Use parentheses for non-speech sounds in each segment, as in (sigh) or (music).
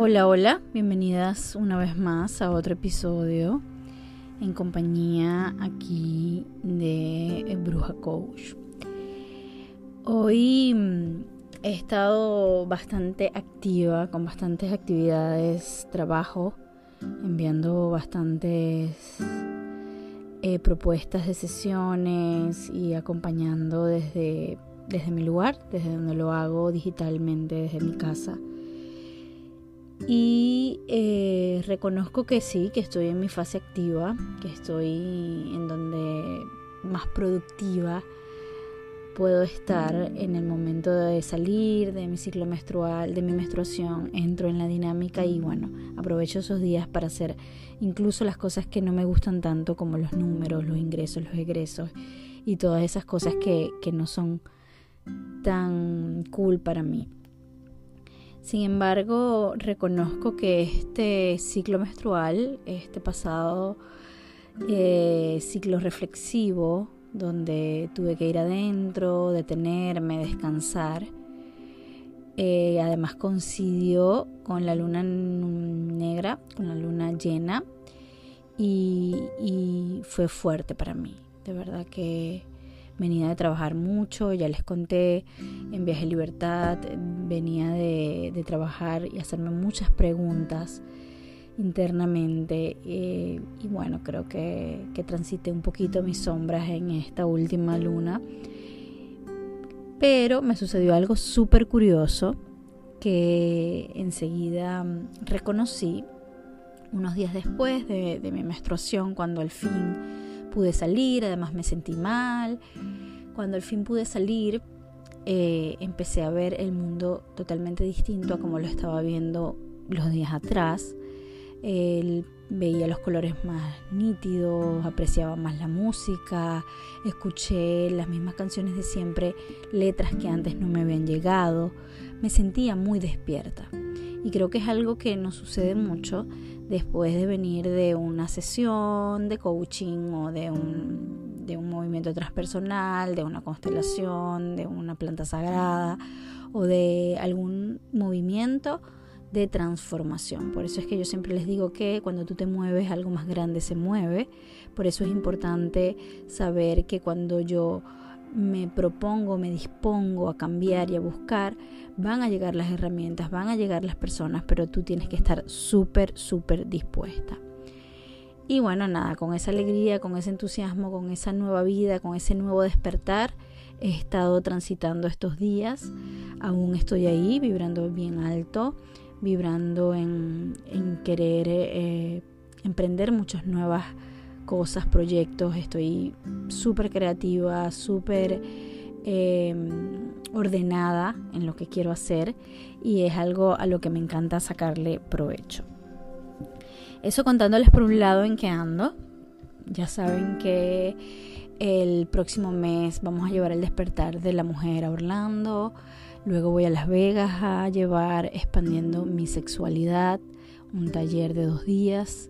Hola, hola, bienvenidas una vez más a otro episodio en compañía aquí de Bruja Coach. Hoy mm, he estado bastante activa, con bastantes actividades, trabajo, enviando bastantes eh, propuestas de sesiones y acompañando desde, desde mi lugar, desde donde lo hago digitalmente, desde mi casa y eh, reconozco que sí, que estoy en mi fase activa, que estoy en donde más productiva puedo estar en el momento de salir de mi ciclo menstrual, de mi menstruación, entro en la dinámica y bueno, aprovecho esos días para hacer incluso las cosas que no me gustan tanto como los números, los ingresos, los egresos y todas esas cosas que, que no son tan cool para mí. Sin embargo, reconozco que este ciclo menstrual, este pasado eh, ciclo reflexivo, donde tuve que ir adentro, detenerme, descansar, eh, además coincidió con la luna negra, con la luna llena, y fue fuerte para mí. De verdad que venía de trabajar mucho, ya les conté en Viaje Libertad, venía de, trabajar y hacerme muchas preguntas internamente eh, y bueno, creo que, que transité un poquito mis sombras en esta última luna. Pero me sucedió algo súper curioso que enseguida mm, reconocí unos días después de, de mi menstruación, cuando al fin pude salir, además me sentí mal. Cuando al fin pude salir, eh, empecé a ver el mundo totalmente distinto a como lo estaba viendo los días atrás. Veía los colores más nítidos, apreciaba más la música, escuché las mismas canciones de siempre, letras que antes no me habían llegado. Me sentía muy despierta. Y creo que es algo que nos sucede mucho después de venir de una sesión de coaching o de un, de un movimiento transpersonal, de una constelación, de una planta sagrada o de algún movimiento de transformación. Por eso es que yo siempre les digo que cuando tú te mueves, algo más grande se mueve. Por eso es importante saber que cuando yo me propongo, me dispongo a cambiar y a buscar, van a llegar las herramientas, van a llegar las personas, pero tú tienes que estar súper, súper dispuesta. Y bueno, nada, con esa alegría, con ese entusiasmo, con esa nueva vida, con ese nuevo despertar, he estado transitando estos días. Aún estoy ahí, vibrando bien alto, vibrando en, querer eh, emprender muchas nuevas cosas, proyectos, estoy súper creativa, súper em, ordenada en lo que quiero hacer y es algo a lo que me encanta sacarle provecho. Eso contándoles por un lado en qué ando. Ya saben que el próximo mes vamos a llevar el despertar de la mujer a Orlando. Luego voy a Las Vegas a llevar expandiendo mi sexualidad, un taller de dos días.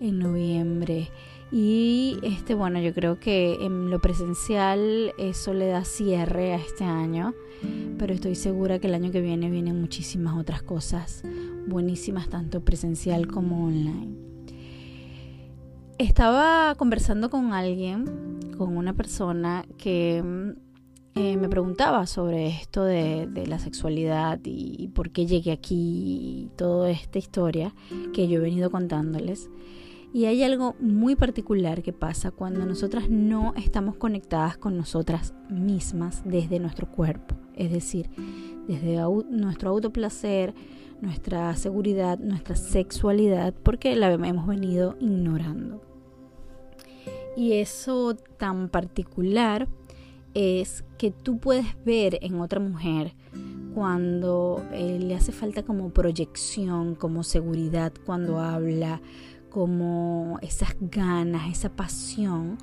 En noviembre y este, bueno, yo creo que en lo presencial eso le da cierre a este año, pero estoy segura que el año que viene vienen muchísimas otras cosas buenísimas, tanto presencial como online. Estaba conversando con alguien, con una persona que eh, me preguntaba sobre esto de, la sexualidad y, por qué llegué aquí y toda esta historia que yo he venido contándoles. Y hay algo muy particular que pasa cuando nosotras no estamos conectadas con nosotras mismas desde nuestro cuerpo, es decir, desde nuestro autoplacer, nuestra seguridad, nuestra sexualidad, porque la hemos venido ignorando. Y eso tan particular es que tú puedes ver en otra mujer cuando eh, le hace falta como proyección, como seguridad cuando habla, como esas ganas, esa pasión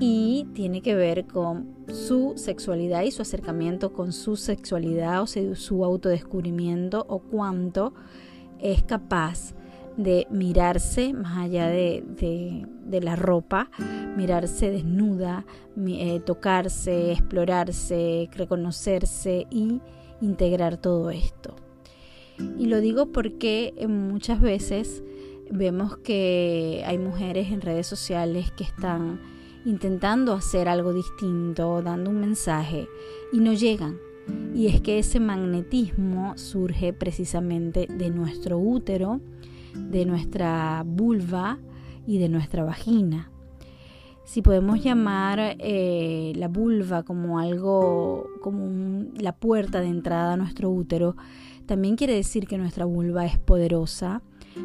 y tiene que ver con su sexualidad y su acercamiento con su sexualidad o su autodescubrimiento o cuánto es capaz de mirarse más allá de, la ropa, mirarse desnuda, eh, tocarse, explorarse, reconocerse y integrar todo esto. Y lo digo porque eh, muchas veces vemos que hay mujeres en redes sociales que están intentando hacer algo distinto, dando un mensaje y no llegan. Y es que ese magnetismo surge precisamente de nuestro útero, de nuestra vulva y de nuestra vagina. Si podemos llamar eh, la vulva como algo, como la puerta de entrada a nuestro útero, también quiere decir que nuestra vulva es poderosa,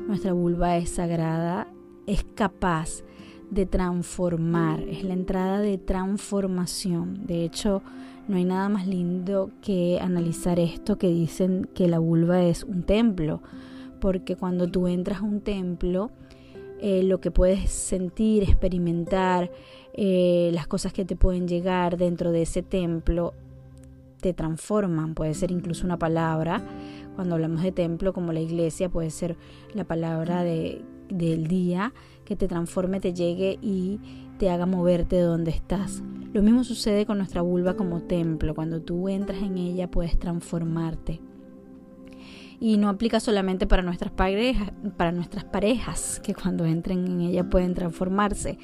nuestra vulva es sagrada, es capaz de transformar, es la entrada de transformación. De hecho, no hay nada más lindo que analizar esto que dicen que la vulva es un templo, porque cuando tú entras a un templo, eh, lo que puedes sentir, experimentar, eh, las cosas que te pueden llegar dentro de ese templo, te transforman, puede ser incluso una palabra, cuando hablamos de templo como la iglesia, puede ser la palabra de, del día que te transforme, te llegue y te haga moverte de donde estás. Lo mismo sucede con nuestra vulva como templo. Cuando tú entras en ella puedes transformarte. Y no aplica solamente para nuestras parejas, para nuestras parejas, que cuando entren en ella pueden transformarse.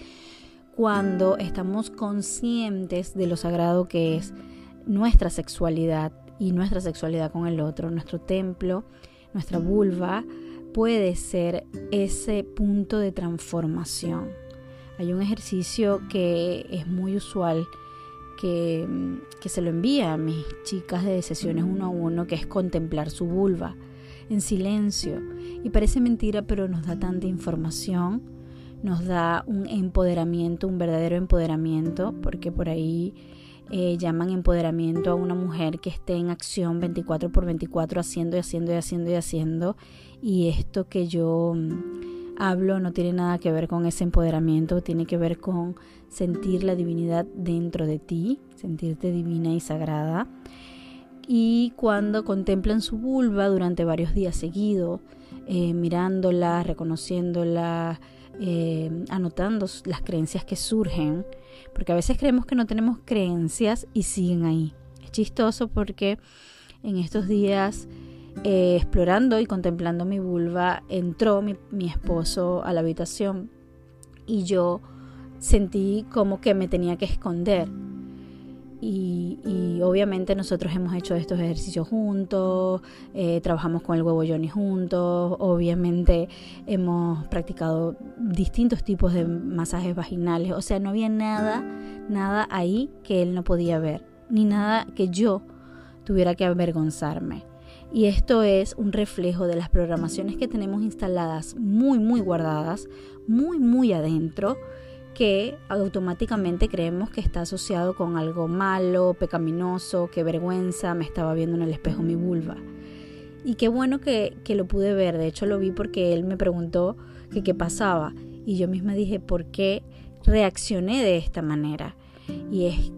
Cuando estamos conscientes de lo sagrado que es nuestra sexualidad y nuestra sexualidad con el otro, nuestro templo, nuestra vulva, puede ser ese punto de transformación. Hay un ejercicio que es muy usual que, que, se lo envía a mis chicas de sesiones uno a uno, que es contemplar su vulva en silencio. Y parece mentira, pero nos da tanta información, nos da un empoderamiento, un verdadero empoderamiento, porque por ahí eh, llaman empoderamiento a una mujer que esté en acción 24 por 24 haciendo y haciendo y haciendo y haciendo. Y esto que yo mm, hablo no tiene nada que ver con ese empoderamiento, tiene que ver con sentir la divinidad dentro de ti, sentirte divina y sagrada. Y cuando contemplan su vulva durante varios días seguidos, eh, mirándola, reconociéndola, eh, anotando las creencias que surgen, porque a veces creemos que no tenemos creencias y siguen ahí. Es chistoso porque en estos días, eh, explorando y contemplando mi vulva, entró mi, mi esposo a la habitación y yo sentí como que me tenía que esconder y, obviamente nosotros hemos hecho estos ejercicios juntos, eh, trabajamos con el huevo Johnny juntos, obviamente hemos practicado distintos tipos de masajes vaginales, o sea, no había nada, nada ahí que él no podía ver, ni nada que yo tuviera que avergonzarme. Y esto es un reflejo de las programaciones que tenemos instaladas muy, muy guardadas, muy, muy adentro que automáticamente creemos que está asociado con algo malo, pecaminoso, qué vergüenza, me estaba viendo en el espejo mi vulva. Y qué bueno que, que lo pude ver, de hecho lo vi porque él me preguntó que qué pasaba y yo misma dije, ¿por qué reaccioné de esta manera? Y es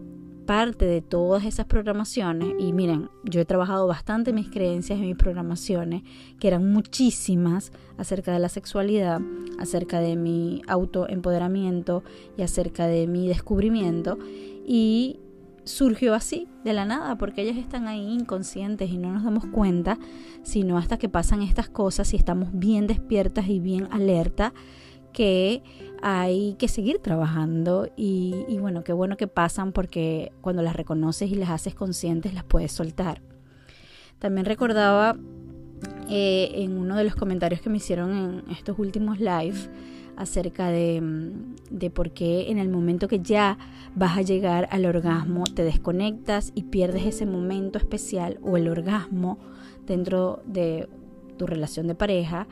parte de todas esas programaciones, y miren, yo he trabajado bastante mis creencias y mis programaciones, que eran muchísimas acerca de la sexualidad, acerca de mi autoempoderamiento y acerca de mi descubrimiento, y surgió así, de la nada, porque ellas están ahí inconscientes y no nos damos cuenta, sino hasta que pasan estas cosas y estamos bien despiertas y bien alerta que hay que seguir trabajando y, bueno, qué bueno que pasan porque cuando las reconoces y las haces conscientes las puedes soltar. También recordaba eh, en uno de los comentarios que me hicieron en estos últimos live acerca de, de por qué en el momento que ya vas a llegar al orgasmo te desconectas y pierdes ese momento especial o el orgasmo dentro de tu relación de pareja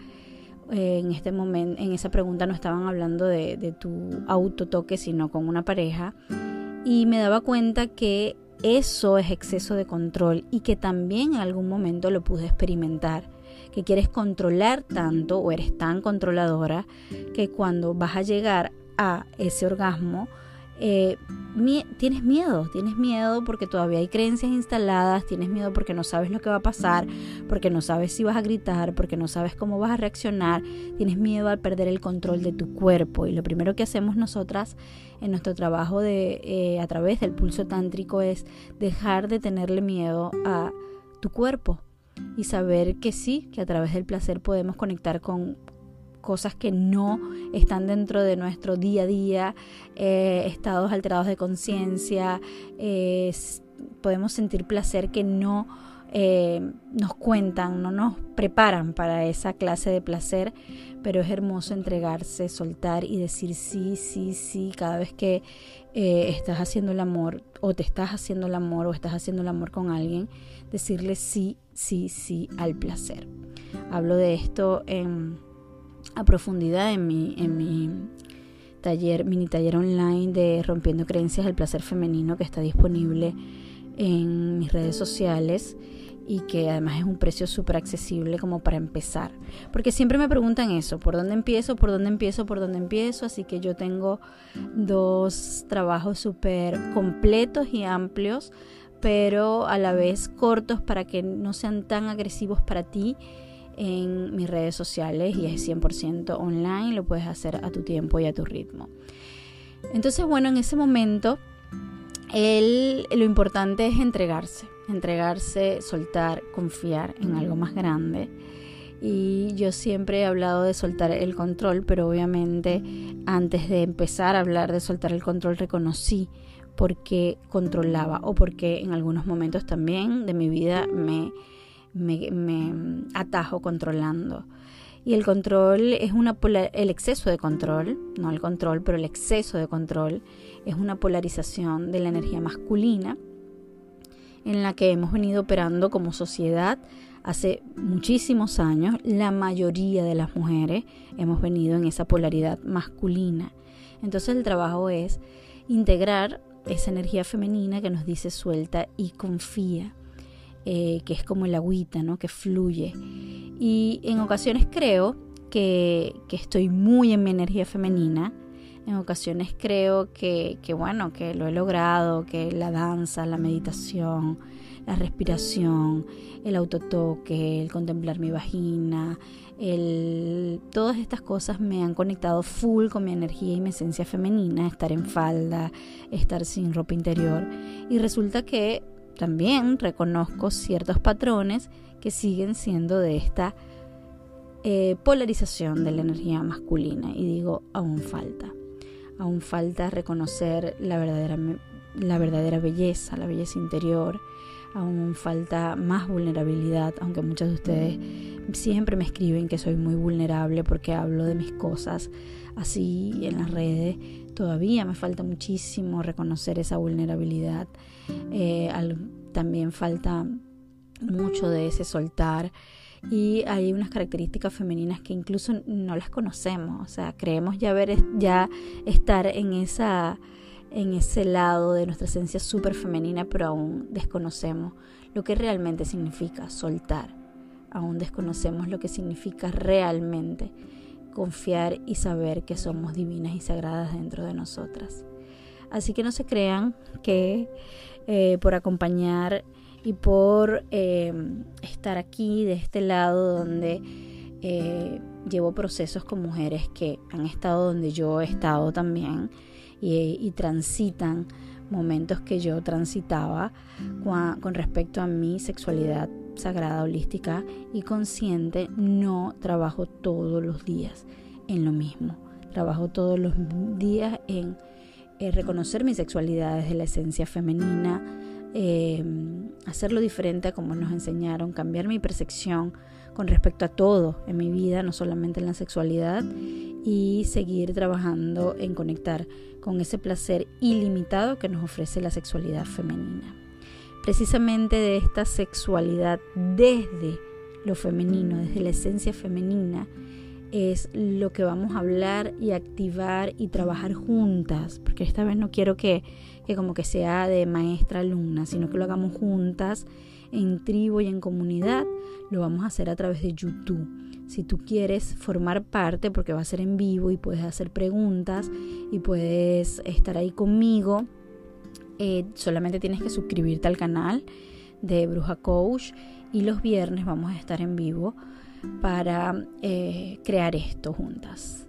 en este momento, en esa pregunta no estaban hablando de, de tu autotoque, sino con una pareja. Y me daba cuenta que eso es exceso de control y que también en algún momento lo pude experimentar. Que quieres controlar tanto o eres tan controladora que cuando vas a llegar a ese orgasmo eh, tienes miedo, tienes miedo porque todavía hay creencias instaladas, tienes miedo porque no sabes lo que va a pasar, porque no sabes si vas a gritar, porque no sabes cómo vas a reaccionar, tienes miedo al perder el control de tu cuerpo. Y lo primero que hacemos nosotras en nuestro trabajo de, eh, a través del pulso tántrico es dejar de tenerle miedo a tu cuerpo. y saber que sí, que a través del placer podemos conectar con cosas que no están dentro de nuestro día a día, eh, estados alterados de conciencia, eh, podemos sentir placer que no eh, nos cuentan, no nos preparan para esa clase de placer, pero es hermoso entregarse, soltar y decir sí, sí, sí, cada vez que estás haciendo el amor o te estás haciendo el amor o estás haciendo el amor con alguien, decirle sí, sí, sí al placer. Hablo de esto en, a profundidad en mi, en mi taller, mini taller online de Rompiendo Creencias del Placer Femenino que está disponible en mis redes sociales y que además es un precio súper accesible como para empezar. Porque siempre me preguntan eso, ¿por dónde empiezo? ¿Por dónde empiezo? ¿Por dónde empiezo? Así que yo tengo dos trabajos súper completos y amplios pero a la vez cortos para que no sean tan agresivos para ti en mis redes sociales y es 100% online, lo puedes hacer a tu tiempo y a tu ritmo. Entonces, bueno, en ese momento lo importante es entregarse, entregarse, soltar, confiar en algo más grande. Y yo siempre he hablado de soltar el control, pero obviamente antes de empezar a hablar de soltar el control reconocí porque controlaba o porque en algunos momentos también de mi vida me, me, atajo controlando. Y el control es una el exceso de control, no el control, pero el exceso de control es una polarización de la energía masculina en la que hemos venido operando como sociedad hace muchísimos años. La mayoría de las mujeres hemos venido en esa polaridad masculina. Entonces el trabajo es integrar esa energía femenina que nos dice suelta y confía, eh, que es como el agüita, ¿no? que fluye. Y en ocasiones creo que, estoy muy en mi energía femenina, en ocasiones creo que, que, bueno, que lo he logrado, que la danza, la meditación, la respiración, el autotoque, el contemplar mi vagina, el, todas estas cosas me han conectado full con mi energía y mi esencia femenina, estar en falda, estar sin ropa interior. Y resulta que también reconozco ciertos patrones que siguen siendo de esta eh, polarización de la energía masculina. Y digo, aún falta. Aún falta reconocer la verdadera, la verdadera belleza, la belleza interior, aún falta más vulnerabilidad, aunque muchos de ustedes siempre me escriben que soy muy vulnerable porque hablo de mis cosas así en las redes. Todavía me falta muchísimo reconocer esa vulnerabilidad. Eh, también falta mucho de ese soltar y hay unas características femeninas que incluso no las conocemos, o sea, creemos ya ver ya estar en esa en ese lado de nuestra esencia súper femenina, pero aún desconocemos lo que realmente significa soltar. Aún desconocemos lo que significa realmente confiar y saber que somos divinas y sagradas dentro de nosotras. Así que no se crean que eh, por acompañar y por eh, estar aquí de este lado donde eh, llevo procesos con mujeres que han estado donde yo he estado también, y, transitan momentos que yo transitaba con respecto a mi sexualidad sagrada, holística y consciente, no trabajo todos los días en lo mismo. Trabajo todos los días en reconocer mi sexualidad desde la esencia femenina, eh, hacerlo diferente a como nos enseñaron, cambiar mi percepción con respecto a todo en mi vida, no solamente en la sexualidad, y seguir trabajando en conectar con ese placer ilimitado que nos ofrece la sexualidad femenina. Precisamente de esta sexualidad desde lo femenino, desde la esencia femenina, es lo que vamos a hablar y activar y trabajar juntas, porque esta vez no quiero que, que como que sea de maestra alumna, sino que lo hagamos juntas en tribu y en comunidad, lo vamos a hacer a través de YouTube. Si tú quieres formar parte, porque va a ser en vivo y puedes hacer preguntas y puedes estar ahí conmigo, eh, solamente tienes que suscribirte al canal de Bruja Coach y los viernes vamos a estar en vivo para eh, crear esto juntas.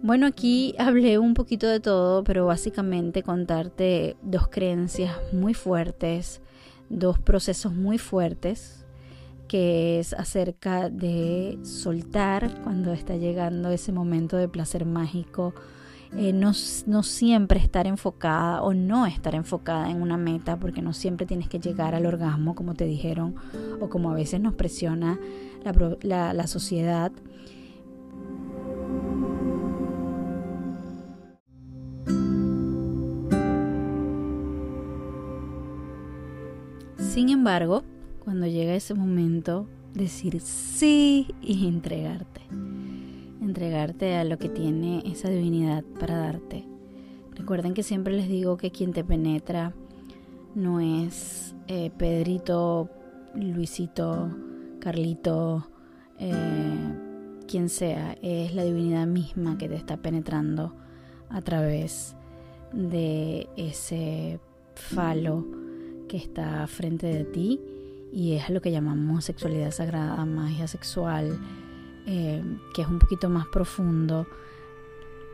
Bueno, aquí (laughs) hablé un poquito de todo, pero básicamente contarte dos creencias muy fuertes, dos procesos muy fuertes que es acerca de soltar cuando está llegando ese momento de placer mágico, eh, no, no, siempre estar enfocada o no estar enfocada en una meta, porque no siempre tienes que llegar al orgasmo, como te dijeron, o como a veces nos presiona la, la sociedad. Sin embargo, cuando llega ese momento, decir sí y entregarte. Entregarte a lo que tiene esa divinidad para darte. Recuerden que siempre les digo que quien te penetra no es eh, Pedrito, Luisito, Carlito, eh, quien sea, es la divinidad misma que te está penetrando a través de ese falo que está frente de ti y es lo que llamamos sexualidad sagrada, magia sexual, eh, que es un poquito más profundo,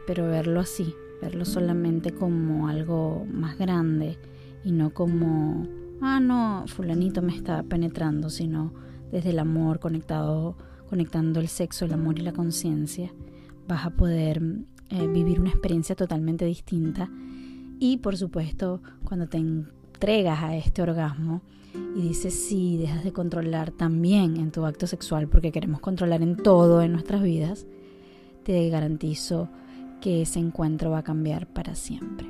pero verlo así, verlo solamente como algo más grande y no como, ah, no, fulanito me está penetrando, sino desde el amor conectado, conectando el sexo, el amor y la conciencia, vas a poder eh, vivir una experiencia totalmente distinta. Y por supuesto cuando te entregas a este orgasmo, y dices sí, dejas de controlar también en tu acto sexual, porque queremos controlar en todo en nuestras vidas, te garantizo que ese encuentro va a cambiar para siempre.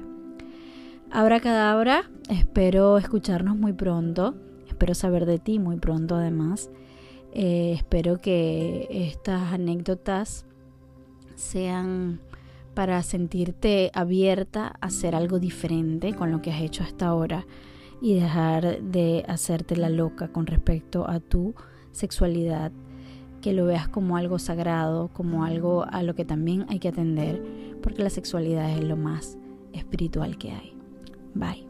Abra cadabra, espero escucharnos muy pronto, espero saber de ti muy pronto además. Eh, espero que estas anécdotas sean para sentirte abierta a hacer algo diferente con lo que has hecho hasta ahora y dejar de hacerte la loca con respecto a tu sexualidad, que lo veas como algo sagrado, como algo a lo que también hay que atender, porque la sexualidad es lo más espiritual que hay. Bye.